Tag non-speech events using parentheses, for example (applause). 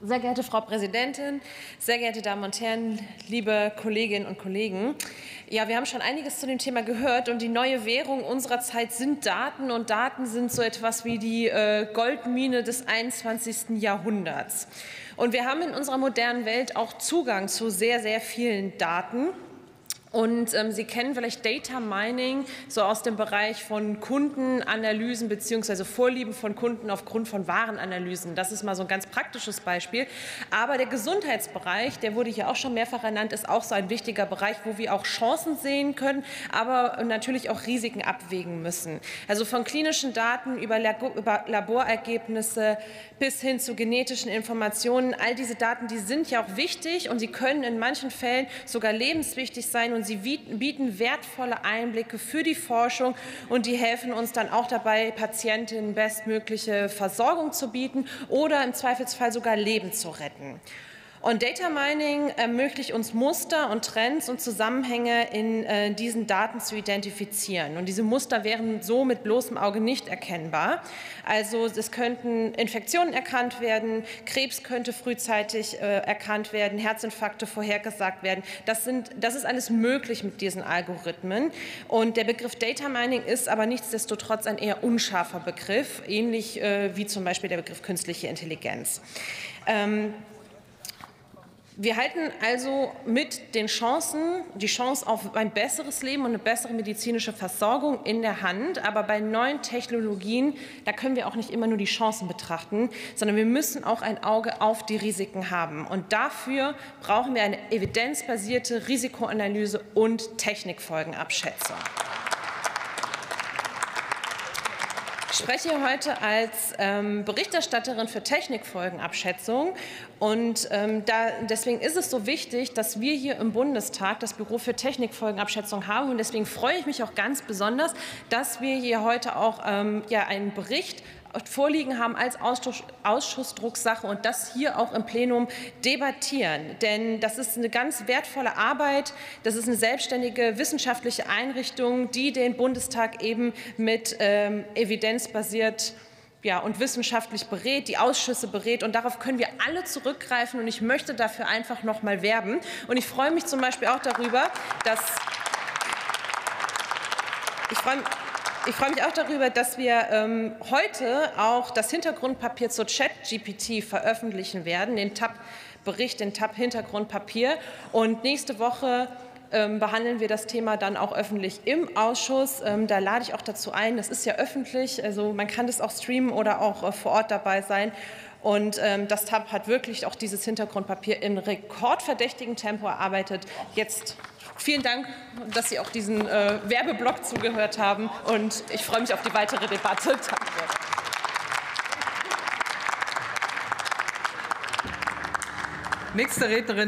Sehr geehrte Frau Präsidentin, sehr geehrte Damen und Herren, liebe Kolleginnen und Kollegen. Ja, wir haben schon einiges zu dem Thema gehört und die neue Währung unserer Zeit sind Daten und Daten sind so etwas wie die äh, Goldmine des 21. Jahrhunderts. Und wir haben in unserer modernen Welt auch Zugang zu sehr, sehr vielen Daten. Und ähm, Sie kennen vielleicht Data Mining so aus dem Bereich von Kundenanalysen bzw. Vorlieben von Kunden aufgrund von Warenanalysen. Das ist mal so ein ganz praktisches Beispiel. Aber der Gesundheitsbereich, der wurde hier auch schon mehrfach ernannt, ist auch so ein wichtiger Bereich, wo wir auch Chancen sehen können, aber natürlich auch Risiken abwägen müssen. Also von klinischen Daten über, über Laborergebnisse bis hin zu genetischen Informationen. All diese Daten, die sind ja auch wichtig und sie können in manchen Fällen sogar lebenswichtig sein und sie bieten wertvolle Einblicke für die Forschung und die helfen uns dann auch dabei, Patientinnen bestmögliche Versorgung zu bieten oder im Zweifelsfall sogar Leben zu retten. Und Data Mining ermöglicht uns Muster und Trends und Zusammenhänge in äh, diesen Daten zu identifizieren. Und diese Muster wären so mit bloßem Auge nicht erkennbar. Also es könnten Infektionen erkannt werden, Krebs könnte frühzeitig äh, erkannt werden, Herzinfarkte vorhergesagt werden. Das, sind, das ist alles möglich mit diesen Algorithmen. Und der Begriff Data Mining ist aber nichtsdestotrotz ein eher unscharfer Begriff, ähnlich äh, wie zum Beispiel der Begriff künstliche Intelligenz. Ähm, wir halten also mit den Chancen, die Chance auf ein besseres Leben und eine bessere medizinische Versorgung in der Hand. Aber bei neuen Technologien, da können wir auch nicht immer nur die Chancen betrachten, sondern wir müssen auch ein Auge auf die Risiken haben. Und dafür brauchen wir eine evidenzbasierte Risikoanalyse und Technikfolgenabschätzung. Ich spreche heute als ähm, Berichterstatterin für Technikfolgenabschätzung. Und ähm, da, deswegen ist es so wichtig, dass wir hier im Bundestag das Büro für Technikfolgenabschätzung haben. Und deswegen freue ich mich auch ganz besonders, dass wir hier heute auch ähm, ja, einen Bericht vorliegen haben als Ausschussdrucksache und das hier auch im Plenum debattieren. Denn das ist eine ganz wertvolle Arbeit. Das ist eine selbstständige wissenschaftliche Einrichtung, die den Bundestag eben mit ähm, evidenzbasiert ja, und wissenschaftlich berät, die Ausschüsse berät. Und darauf können wir alle zurückgreifen. Und ich möchte dafür einfach noch mal werben. Und ich freue mich zum Beispiel auch darüber, dass ich freue mich ich freue mich auch darüber, dass wir ähm, heute auch das Hintergrundpapier zur Chat-GPT veröffentlichen werden, den TAP-Bericht, den TAP-Hintergrundpapier. Und nächste Woche ähm, behandeln wir das Thema dann auch öffentlich im Ausschuss. Ähm, da lade ich auch dazu ein. Das ist ja öffentlich, also man kann das auch streamen oder auch äh, vor Ort dabei sein. Und ähm, das TAP hat wirklich auch dieses Hintergrundpapier in rekordverdächtigem Tempo erarbeitet. Jetzt vielen Dank, dass Sie auch diesen äh, Werbeblock zugehört haben. Und ich freue mich auf die weitere Debatte. (laughs) Danke. Nächste Rednerin.